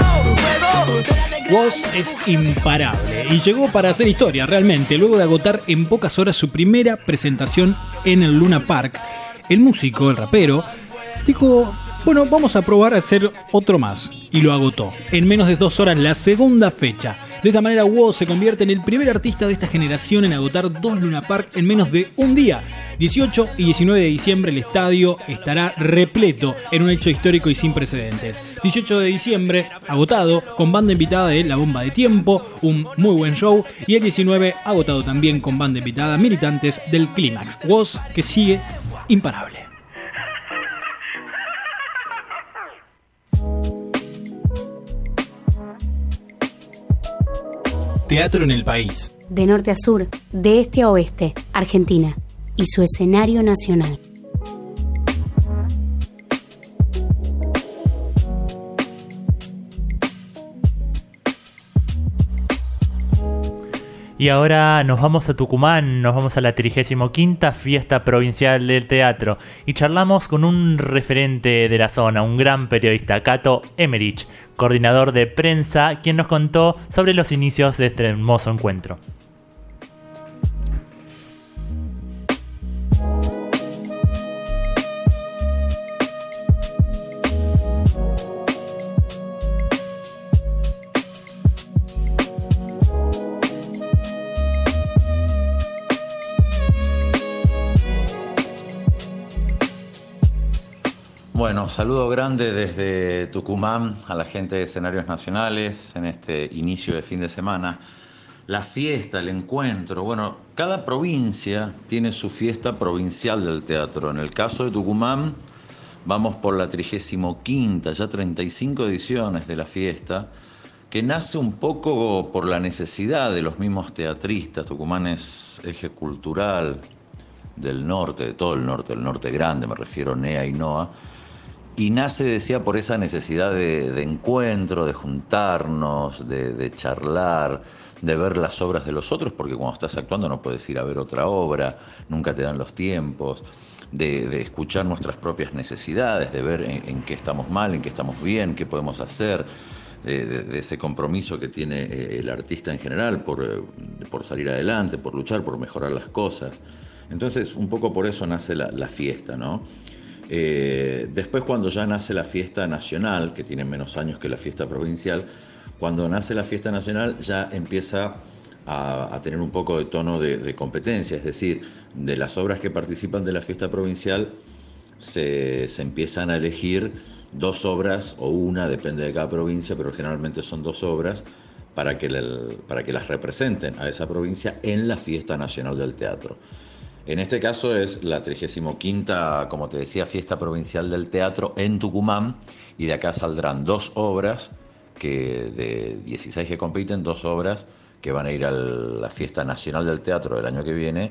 Woz es imparable y llegó para hacer historia realmente, luego de agotar en pocas horas su primera presentación en el Luna Park. El músico, el rapero, dijo, bueno, vamos a probar a hacer otro más. Y lo agotó. En menos de dos horas la segunda fecha. De esta manera, Woz se convierte en el primer artista de esta generación en agotar dos Luna Park en menos de un día. 18 y 19 de diciembre el estadio estará repleto en un hecho histórico y sin precedentes. 18 de diciembre, agotado, con banda invitada de La Bomba de Tiempo, un muy buen show. Y el 19, agotado también con banda invitada militantes del Clímax. Woz que sigue imparable. Teatro en el país. De norte a sur, de este a oeste, Argentina y su escenario nacional. Y ahora nos vamos a Tucumán, nos vamos a la 35 Fiesta Provincial del Teatro y charlamos con un referente de la zona, un gran periodista, Cato Emerich, coordinador de prensa, quien nos contó sobre los inicios de este hermoso encuentro. Bueno, saludo grande desde Tucumán a la gente de escenarios nacionales en este inicio de fin de semana. La fiesta, el encuentro, bueno, cada provincia tiene su fiesta provincial del teatro. En el caso de Tucumán, vamos por la 35, ya 35 ediciones de la fiesta, que nace un poco por la necesidad de los mismos teatristas. Tucumán es eje cultural del norte, de todo el norte, el norte grande, me refiero NEA y NOA y nace, decía, por esa necesidad de, encuentro, de juntarnos, de, charlar, de ver las obras de los otros, porque cuando estás actuando no puedes ir a ver otra obra, nunca te dan los tiempos, de, escuchar nuestras propias necesidades, de ver en, qué estamos mal, en qué estamos bien, qué podemos hacer. De, ese compromiso que tiene eh, el artista en general por, eh, por, salir adelante, por luchar, por mejorar las cosas. Entonces, un poco por eso nace la, la fiesta, ¿no? Eh, después cuando ya nace la fiesta nacional, que tiene menos años que la fiesta provincial, cuando nace la fiesta nacional ya empieza a, tener un poco de tono de, competencia, es decir, de las obras que participan de la fiesta provincial se, empiezan a elegir dos obras o una, depende de cada provincia, pero generalmente son dos obras para que, para que las representen a esa provincia en la fiesta nacional del teatro. En este caso es la 35, como te decía, fiesta provincial del teatro en Tucumán y de acá saldrán dos obras que de 16 que compiten, dos obras que van a ir a la fiesta nacional del teatro del año que viene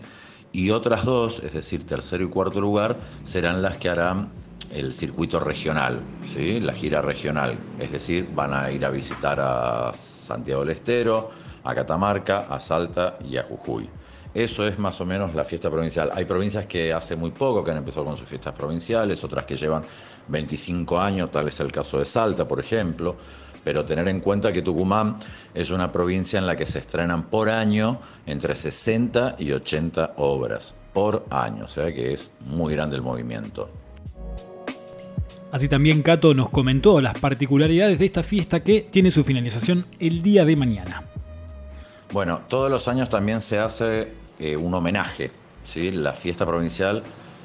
y otras dos, es decir, tercero y cuarto lugar, serán las que harán el circuito regional, ¿sí? la gira regional, es decir, van a ir a visitar a Santiago del Estero, a Catamarca, a Salta y a Jujuy. Eso es más o menos la fiesta provincial. Hay provincias que hace muy poco que han empezado con sus fiestas provinciales, otras que llevan 25 años, tal es el caso de Salta, por ejemplo. Pero tener en cuenta que Tucumán es una provincia en la que se estrenan por año entre 60 y 80 obras por año, o sea que es muy grande el movimiento. Así también Cato nos comentó las particularidades de esta fiesta que tiene su finalización el día de mañana. Bueno, todos los años también se hace eh, un homenaje. ¿sí? La fiesta provincial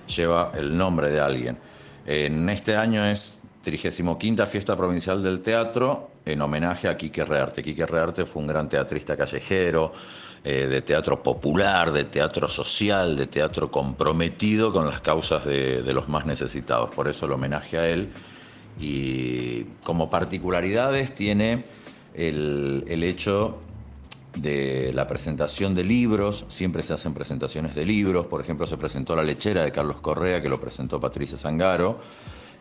lleva el nombre de alguien. En este año es 35 Fiesta Provincial del Teatro en homenaje a Quique Rearte. Quique Rearte fue un gran teatrista callejero, eh, de teatro popular, de teatro social, de teatro comprometido con las causas de, los más necesitados. Por eso el homenaje a él. Y como particularidades tiene el hecho de la presentación de libros, siempre se hacen presentaciones de libros, por ejemplo se presentó La lechera de Carlos Correa, que lo presentó Patricia Zangaro,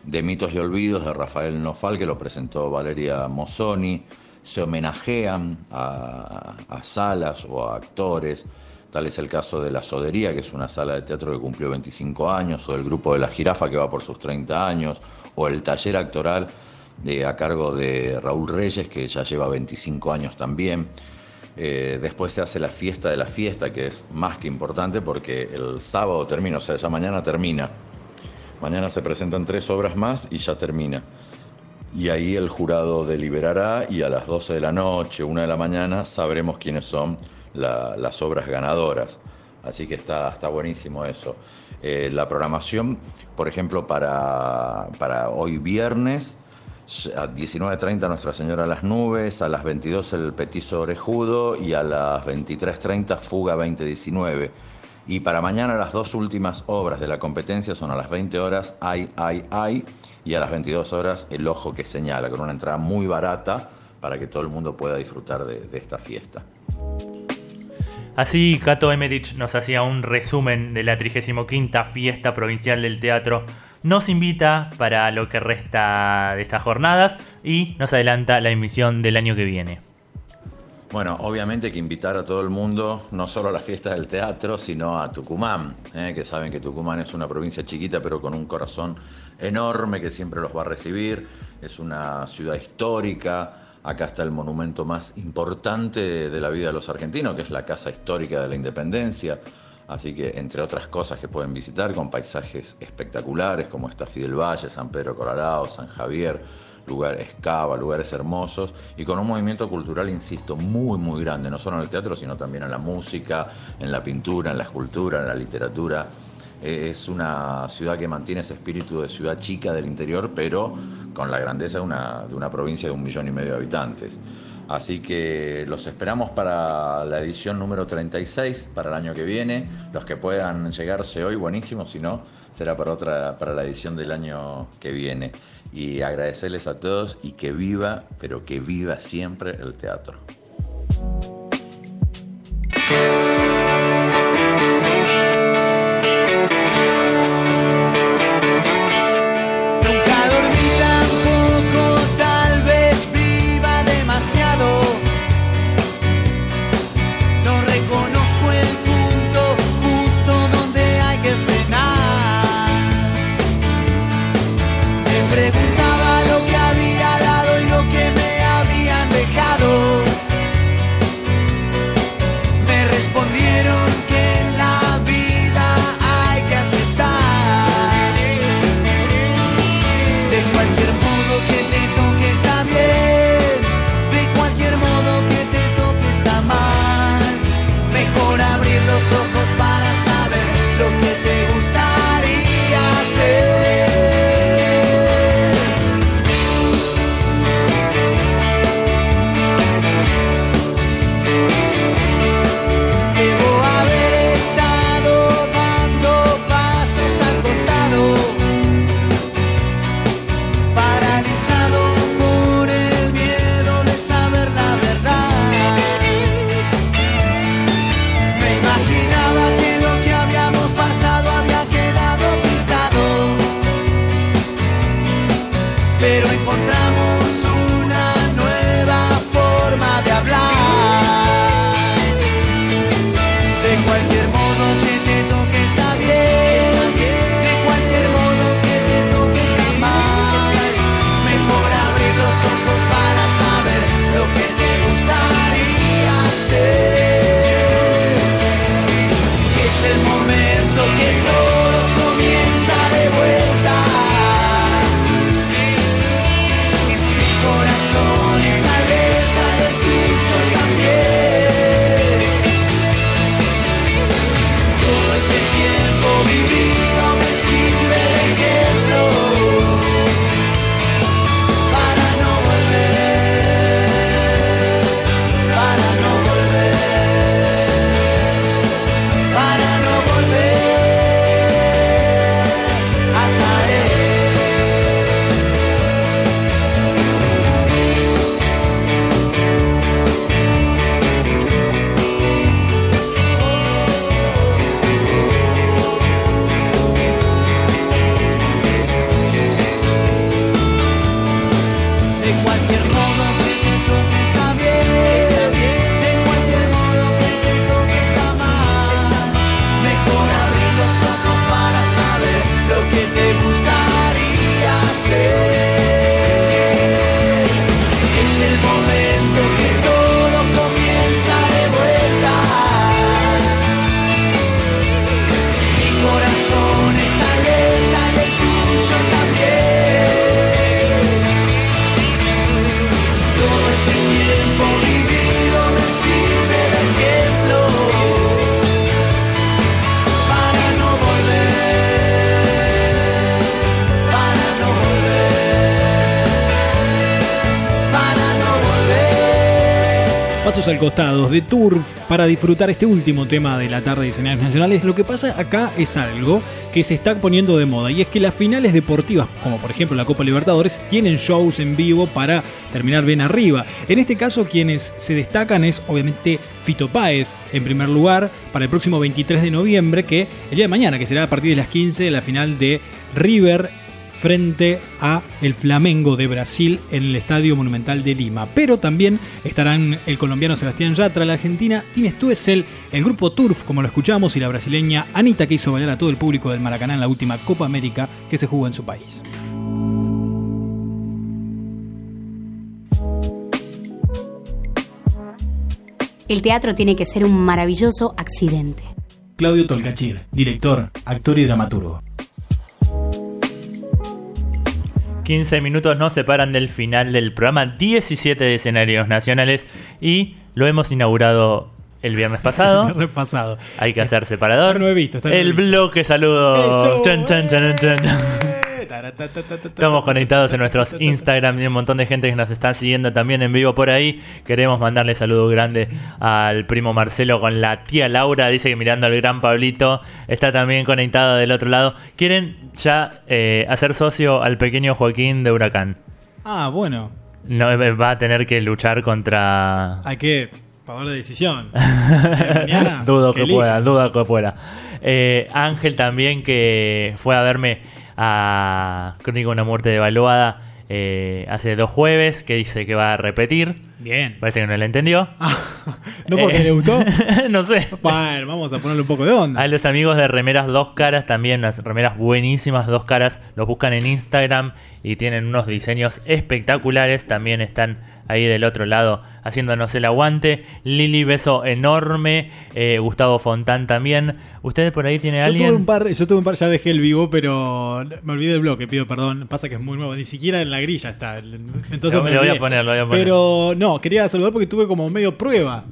de Mitos y Olvidos de Rafael Nofal, que lo presentó Valeria Mozzoni, se homenajean a, salas o a actores, tal es el caso de La Sodería, que es una sala de teatro que cumplió 25 años, o del grupo de La Jirafa, que va por sus 30 años, o el taller actoral de, a cargo de Raúl Reyes, que ya lleva 25 años también. Eh, después se hace la fiesta de la fiesta, que es más que importante porque el sábado termina, o sea, ya mañana termina. Mañana se presentan tres obras más y ya termina. Y ahí el jurado deliberará y a las 12 de la noche, una de la mañana, sabremos quiénes son las obras ganadoras. Así que está, está buenísimo eso. Eh, la programación, por ejemplo, para, para hoy viernes, a 19.30 Nuestra Señora las Nubes, a las 22 el Petizo Orejudo y a las 23.30 Fuga 2019. Y para mañana las dos últimas obras de la competencia son a las 20 horas Ay, Ay, Ay y a las 22 horas El Ojo que Señala, con una entrada muy barata para que todo el mundo pueda disfrutar de, de esta fiesta. Así, Cato Emerich nos hacía un resumen de la 35 Fiesta Provincial del Teatro nos invita para lo que resta de estas jornadas y nos adelanta la emisión del año que viene. Bueno, obviamente que invitar a todo el mundo, no solo a la fiesta del teatro, sino a Tucumán, ¿eh? que saben que Tucumán es una provincia chiquita pero con un corazón enorme que siempre los va a recibir. Es una ciudad histórica, acá está el monumento más importante de la vida de los argentinos, que es la Casa Histórica de la Independencia. Así que, entre otras cosas que pueden visitar, con paisajes espectaculares como está Fidel Valle, San Pedro Colorado, San Javier, lugares cava, lugares hermosos y con un movimiento cultural, insisto, muy, muy grande, no solo en el teatro, sino también en la música, en la pintura, en la escultura, en la literatura. Eh, Es una ciudad que mantiene ese espíritu de ciudad chica del interior, pero con la grandeza de una, de una provincia de un millón y medio de habitantes. Así que los esperamos para la edición número 36, para el año que viene. Los que puedan llegarse hoy, buenísimo, si no, será para, otra, para la edición del año que viene. Y agradecerles a todos y que viva, pero que viva siempre el teatro. Al costado de Turf para disfrutar este último tema de la tarde de escenarios nacionales. Lo que pasa acá es algo que se está poniendo de moda y es que las finales deportivas, como por ejemplo la Copa Libertadores, tienen shows en vivo para terminar bien arriba. En este caso, quienes se destacan es obviamente Fito Páez en primer lugar para el próximo 23 de noviembre, que el día de mañana, que será a partir de las 15, la final de River frente a el Flamengo de Brasil en el Estadio Monumental de Lima. Pero también estarán el colombiano Sebastián Yatra, la argentina Tine Stuesel, el grupo Turf, como lo escuchamos, y la brasileña Anita, que hizo bailar a todo el público del Maracaná en la última Copa América que se jugó en su país. El teatro tiene que ser un maravilloso accidente. Claudio Tolcachir, director, actor y dramaturgo. 15 minutos nos separan del final del programa 17 de escenarios nacionales y lo hemos inaugurado el viernes *laughs* pasado. El viernes pasado. Hay que hacer separador. He visto. está El nuevito. bloque saludos. Chan, chan, chan, chan. Eh. Estamos conectados en nuestros Instagram y un montón de gente que nos está siguiendo también en vivo por ahí. Queremos mandarle saludo grande al primo Marcelo con la tía Laura. Dice que mirando al gran Pablito está también conectado del otro lado. Quieren ya eh, hacer socio al pequeño Joaquín de Huracán. Ah, bueno. No, eh, va a tener que luchar contra... Hay que pagar la decisión. *laughs* Mañana, dudo que, pueda, dudo que pueda. Eh, Ángel también que fue a verme a Crónica de una muerte devaluada eh, hace dos jueves, que dice que va a repetir. Bien. Parece que no le entendió. *laughs* ¿No porque Eh, le gustó? *laughs* no sé. Bueno, vamos a ponerle un poco de onda. A los amigos de Remeras Dos Caras también, las remeras buenísimas Dos Caras, los buscan en Instagram y tienen unos diseños espectaculares. También están ahí del otro lado haciéndonos el aguante. Lili, beso enorme. Eh, Gustavo Fontán también. ¿Ustedes por ahí tienen Yo alguien? tuve un par, yo tuve un par, ya dejé el vivo, pero me olvidé del bloque, pido perdón. Pasa que es muy nuevo, ni siquiera en la grilla está. Entonces Lo- me lo voy a poner, lo voy a poner. Pero no, quería saludar porque tuve como medio prueba.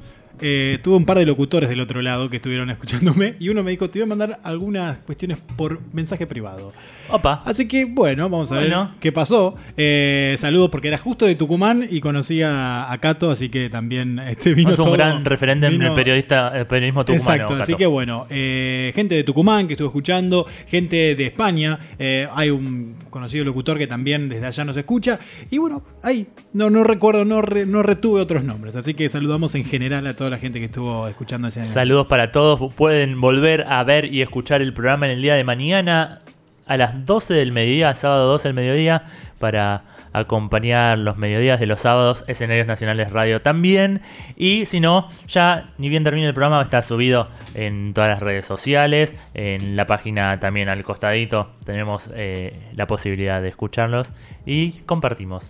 Eh, tuve un par de locutores del otro lado que estuvieron escuchándome y uno me dijo, te voy a mandar algunas cuestiones por mensaje privado. Opa. Así que bueno, vamos a Bueno. ver qué pasó. Eh, saludos porque era justo de Tucumán y conocí a, a Cato, así que también este vino es un todo- gran referente en el periodista, el periodismo tucumano. Exacto, así que bueno, eh, gente de Tucumán que estuvo escuchando, gente de España, eh, hay un conocido locutor que también desde allá nos escucha, y bueno, ahí no, no recuerdo, no, re- no retuve otros nombres, así que saludamos en general a toda la gente que estuvo escuchando ese Saludos para todos. Pueden volver a ver y escuchar el programa en el día de mañana a las 12 del mediodía, sábado 12 del mediodía, para acompañar los mediodías de los sábados, Escenarios Nacionales Radio también. Y si no, ya ni bien termine el programa, está subido en todas las redes sociales, en la página también al costadito tenemos eh, la posibilidad de escucharlos y compartimos.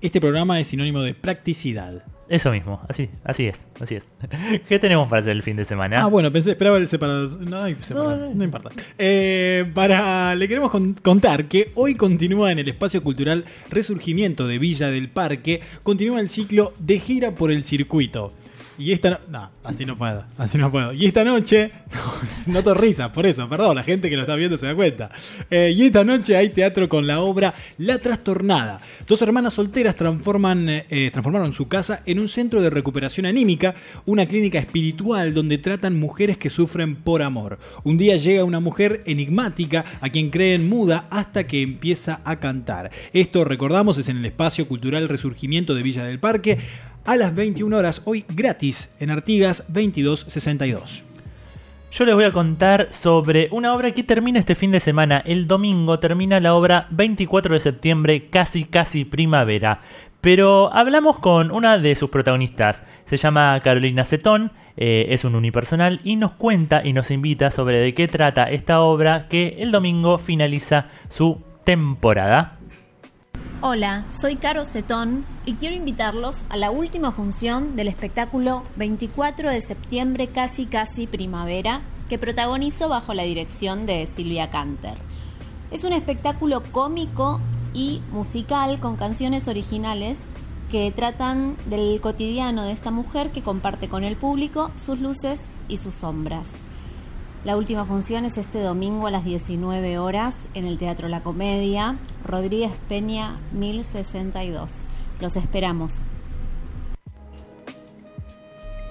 Este programa es sinónimo de practicidad. Eso mismo, así, así es, así es. *laughs* ¿Qué tenemos para hacer el fin de semana? Ah, bueno, pensé, esperaba el separador. No, hay separador, no, importa. Eh, para, le queremos con- contar que hoy continúa en el espacio cultural Resurgimiento de Villa del Parque, continúa el ciclo de gira por el circuito. Y esta no, no, así no puedo, así no puedo. Y esta noche, *laughs* no, noto risa, por eso, perdón, la gente que lo está viendo se da cuenta. Eh, y esta noche hay teatro con la obra La Trastornada. Dos hermanas solteras transforman, eh, transformaron su casa en un centro de recuperación anímica, una clínica espiritual donde tratan mujeres que sufren por amor. Un día llega una mujer enigmática a quien creen muda hasta que empieza a cantar. Esto, recordamos, es en el espacio cultural Resurgimiento de Villa del Parque a las 21 horas, hoy gratis en Artigas 2262. Yo les voy a contar sobre una obra que termina este fin de semana. El domingo termina la obra 24 de septiembre, casi casi primavera. Pero hablamos con una de sus protagonistas. Se llama Carolina Cetón, eh, es un unipersonal y nos cuenta y nos invita sobre de qué trata esta obra que el domingo finaliza su temporada. Hola, soy Caro Cetón y quiero invitarlos a la última función del espectáculo 24 de septiembre casi casi primavera que protagonizo bajo la dirección de Silvia Canter. Es un espectáculo cómico y musical con canciones originales que tratan del cotidiano de esta mujer que comparte con el público sus luces y sus sombras. La última función es este domingo a las 19 horas en el Teatro La Comedia, Rodríguez Peña 1062. Los esperamos.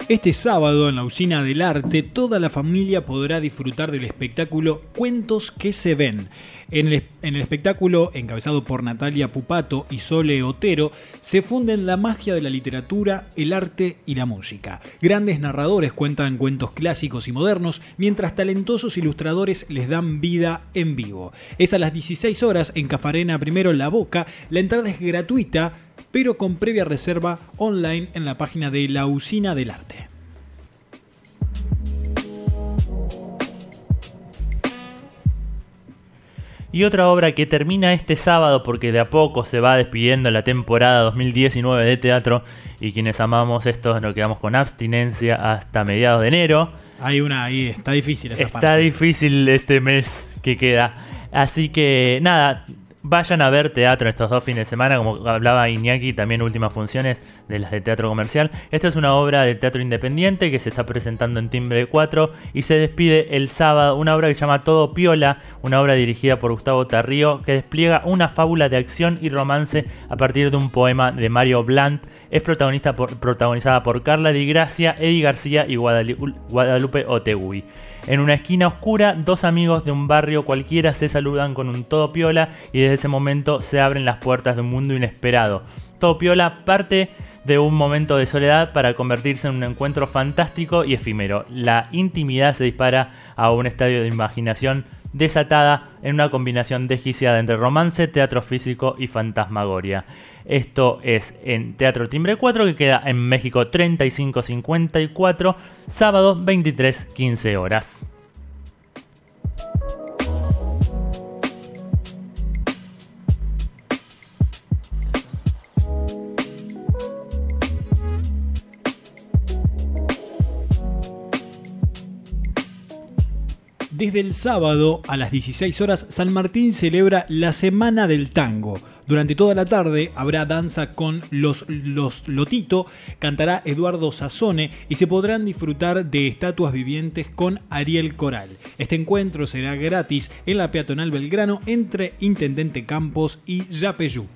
Este sábado en la Usina del Arte toda la familia podrá disfrutar del espectáculo Cuentos que se ven. En el, espectáculo, encabezado por Natalia Pupato y Sole Otero, se funden la magia de la literatura, el arte y la música. Grandes narradores cuentan cuentos clásicos y modernos, mientras talentosos ilustradores les dan vida en vivo. Es a las 16 horas en Cafarena Primero La Boca. La entrada es gratuita, pero con previa reserva online en la página de La Usina del Arte. Y otra obra que termina este sábado porque de a poco se va despidiendo la temporada 2019 de teatro y quienes amamos esto nos quedamos con abstinencia hasta mediados de enero. Hay una ahí, está difícil esa Está parte. difícil este mes que queda. Así que nada, vayan a ver teatro estos dos fines de semana, como hablaba Iñaki, también últimas funciones de las de teatro comercial. Esta es una obra de teatro independiente que se está presentando en Timbre 4 y se despide el sábado, una obra que se llama Todo Piola, una obra dirigida por Gustavo Tarrío que despliega una fábula de acción y romance a partir de un poema de Mario Blant. Es protagonista protagonizada por Carla Di Gracia, Eddie García y Guadalu- Guadalupe Otegui. En una esquina oscura, dos amigos de un barrio cualquiera se saludan con un todo piola y desde ese momento se abren las puertas de un mundo inesperado. Todo piola parte de un momento de soledad para convertirse en un encuentro fantástico y efímero. La intimidad se dispara a un estadio de imaginación desatada en una combinación desquiciada entre romance, teatro físico y fantasmagoria. Esto es en Teatro Timbre 4 que queda en México 3554, sábado 23.15 horas. Desde el sábado a las 16 horas, San Martín celebra la Semana del Tango. Durante toda la tarde habrá danza con los, los Lotito, cantará Eduardo Sazone y se podrán disfrutar de estatuas vivientes con Ariel Coral. Este encuentro será gratis en la peatonal Belgrano entre Intendente Campos y Yapeyú.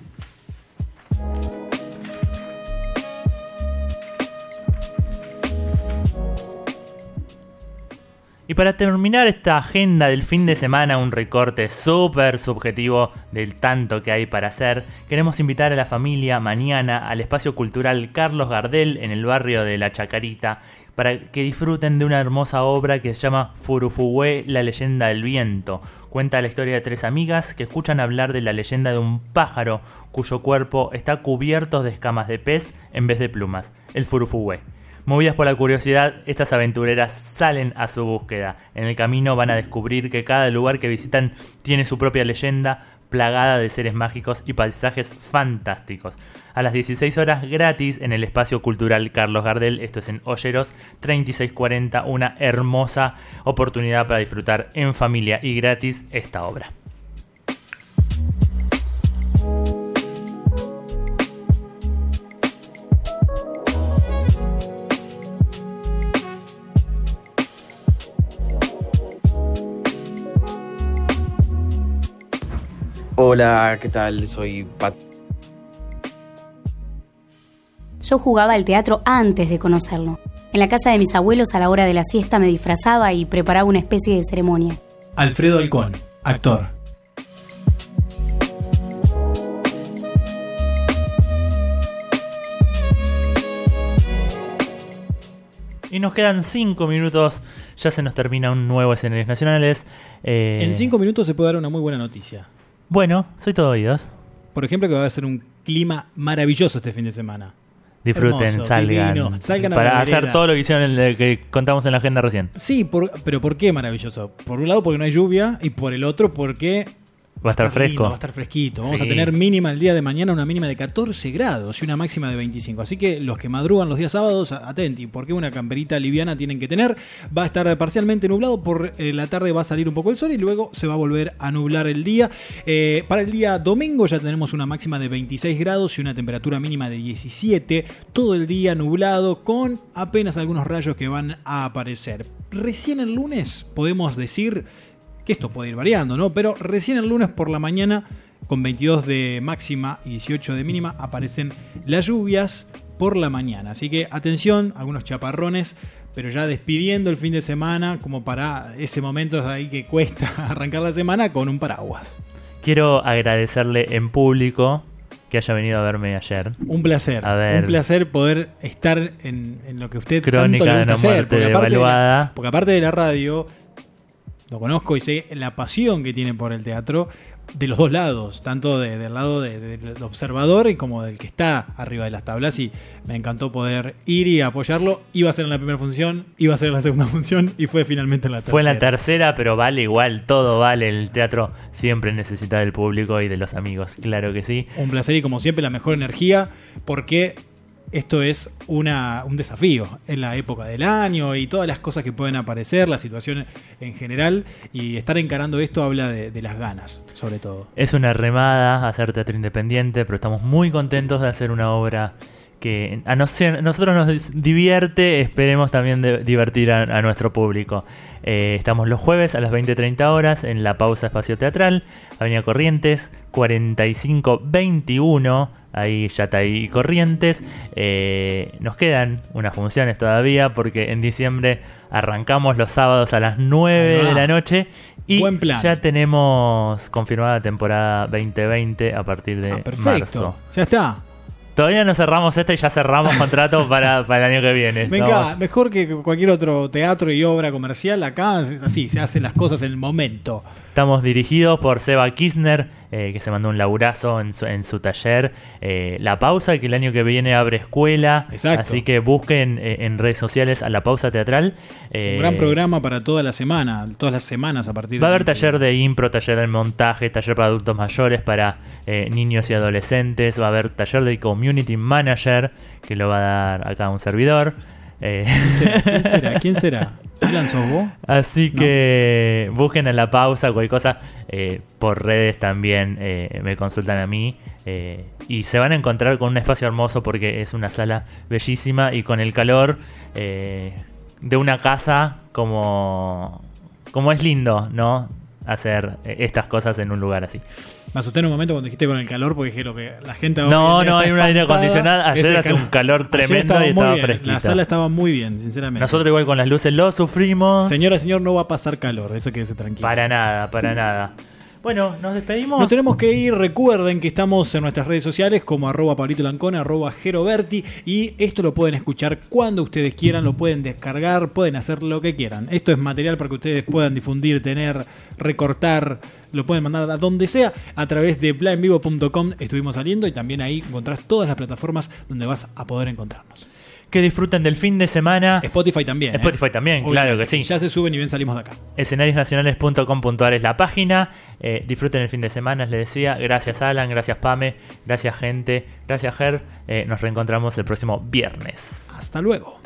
Y para terminar esta agenda del fin de semana, un recorte súper subjetivo del tanto que hay para hacer, queremos invitar a la familia mañana al espacio cultural Carlos Gardel en el barrio de La Chacarita para que disfruten de una hermosa obra que se llama Furufugué, la leyenda del viento. Cuenta la historia de tres amigas que escuchan hablar de la leyenda de un pájaro cuyo cuerpo está cubierto de escamas de pez en vez de plumas, el Furufugué. Movidas por la curiosidad, estas aventureras salen a su búsqueda. En el camino van a descubrir que cada lugar que visitan tiene su propia leyenda, plagada de seres mágicos y paisajes fantásticos. A las 16 horas gratis en el espacio cultural Carlos Gardel, esto es en Olleros 3640, una hermosa oportunidad para disfrutar en familia y gratis esta obra. Hola, ¿qué tal? Soy Pat. Yo jugaba al teatro antes de conocerlo. En la casa de mis abuelos a la hora de la siesta me disfrazaba y preparaba una especie de ceremonia. Alfredo Alcón, actor. Y nos quedan 5 minutos, ya se nos termina un nuevo escenarios nacionales. Eh, En cinco minutos se puede dar una muy buena noticia. Bueno, soy todo oídos. Por ejemplo, que va a ser un clima maravilloso este fin de semana. Disfruten, Hermoso, salgan. divino. Salgan a para hacer vereda. todo lo que hicieron en el- que contamos en la agenda recién. Sí, por- pero ¿por qué maravilloso? Por un lado porque no hay lluvia y por el otro porque Va a estar lindo, fresco. va a estar fresquito. Vamos Sí. a tener mínima el día de mañana, una mínima de 14 grados y una máxima de 25. Así que los que madrugan los días sábados, atenti, porque una camperita liviana tienen que tener. Va a estar parcialmente nublado, por eh, la tarde va a salir un poco el sol y luego se va a volver a nublar el día. Eh, para el día domingo ya tenemos una máxima de 26 grados y una temperatura mínima de 17. Todo el día nublado con apenas algunos rayos que van a aparecer. Recién el lunes podemos decir que esto puede ir variando, ¿no? Pero recién el lunes por la mañana, con 22 de máxima y 18 de mínima, aparecen las lluvias por la mañana. Así que atención, algunos chaparrones, pero ya despidiendo el fin de semana, como para ese momento ahí que cuesta *laughs* arrancar la semana con un paraguas. Quiero agradecerle en público que haya venido a verme ayer. Un placer. A ver. Un placer poder estar en, en lo que usted Crónica tanto le de gusta una hacer. muerte Porque aparte, de devaluada. la, porque aparte de la radio, lo conozco y sé la pasión que tiene por el teatro de los dos lados, tanto de- del lado de- de- del observador y como del que está arriba de las tablas. Y me encantó poder ir y apoyarlo. Iba a ser en la primera función, iba a ser en la segunda *laughs* función y fue finalmente en la tercera. Fue en la tercera, pero vale igual, todo vale. El teatro siempre necesita del público y de los amigos, claro que sí. Un placer y como siempre la mejor energía porque esto es una, un desafío en la época del año y todas las cosas que pueden aparecer, la situación en general y estar encarando esto habla de, las ganas, sobre todo. Es una remada hacer teatro independiente, pero estamos muy contentos de hacer una obra que a nos- a nosotros nos divierte, esperemos también divertir a, a nuestro público. Eh, estamos los jueves a las 20.30 horas en la pausa espacio teatral, Avenida Corrientes, 4521, ahí ya está ahí Corrientes. Eh, nos quedan unas funciones todavía porque en diciembre arrancamos los sábados a las 9 Ahí va. de la noche y Buen plan. ya tenemos confirmada temporada 2020 a partir de Ah, marzo. ya está. Todavía no cerramos esta y ya cerramos contrato *laughs* para, para el año que viene. Venga, mejor que cualquier otro teatro y obra comercial, acá es así, se hacen las cosas en el momento. Estamos dirigidos por Seba Kirchner, eh, que se mandó un laburazo en su, en su taller. Eh, la Pausa, que el año que viene abre escuela. Exacto. Así que busquen eh, en redes sociales a La Pausa Teatral. Eh, Un gran programa para toda la semana, todas las semanas a partir Va a de haber taller de impro, taller de montaje, taller para adultos mayores, para eh, niños y adolescentes. Va a haber taller de community manager, que lo va a dar acá un servidor. Eh, ¿Quién será? ¿Quién *laughs* será? ¿sos vos? Así que busquen a la pausa, cualquier cosa. eh, por redes también eh, me consultan a mí. y se van a encontrar con un espacio hermoso porque es una sala bellísima y con el calor de una casa como, como es lindo, ¿no? Hacer eh, estas cosas en un lugar así. Me asusté en un momento cuando dijiste con el calor porque dije lo que la gente ahora No, no, hay un aire acondicionado. Ayer hace un calor tremendo y estaba bien. fresquito. La sala estaba muy bien, sinceramente. Nosotros igual con las luces lo sufrimos. Señora, señor, no va a pasar calor, eso quédese tranquilo. Para nada, para nada. Bueno, nos despedimos. Nos tenemos que ir, recuerden que estamos en nuestras redes sociales como arroba Pablito arroba Geroberti y esto lo pueden escuchar cuando ustedes quieran, lo pueden descargar, pueden hacer lo que quieran. Esto es material para que ustedes puedan difundir, tener, recortar, lo pueden mandar a donde sea a través de blindvivo.com estuvimos saliendo y también ahí encontrás todas las plataformas donde vas a poder encontrarnos. Que disfruten del fin de semana. Spotify también. ¿eh? Spotify también, claro que sí. Ya se suben y bien salimos de acá. escenariosnacionales.com.ar es la página. Eh, disfruten el fin de semana, les decía. Gracias Alan, gracias Pame, gracias gente, gracias Ger. Eh, nos reencontramos el próximo viernes. Hasta luego.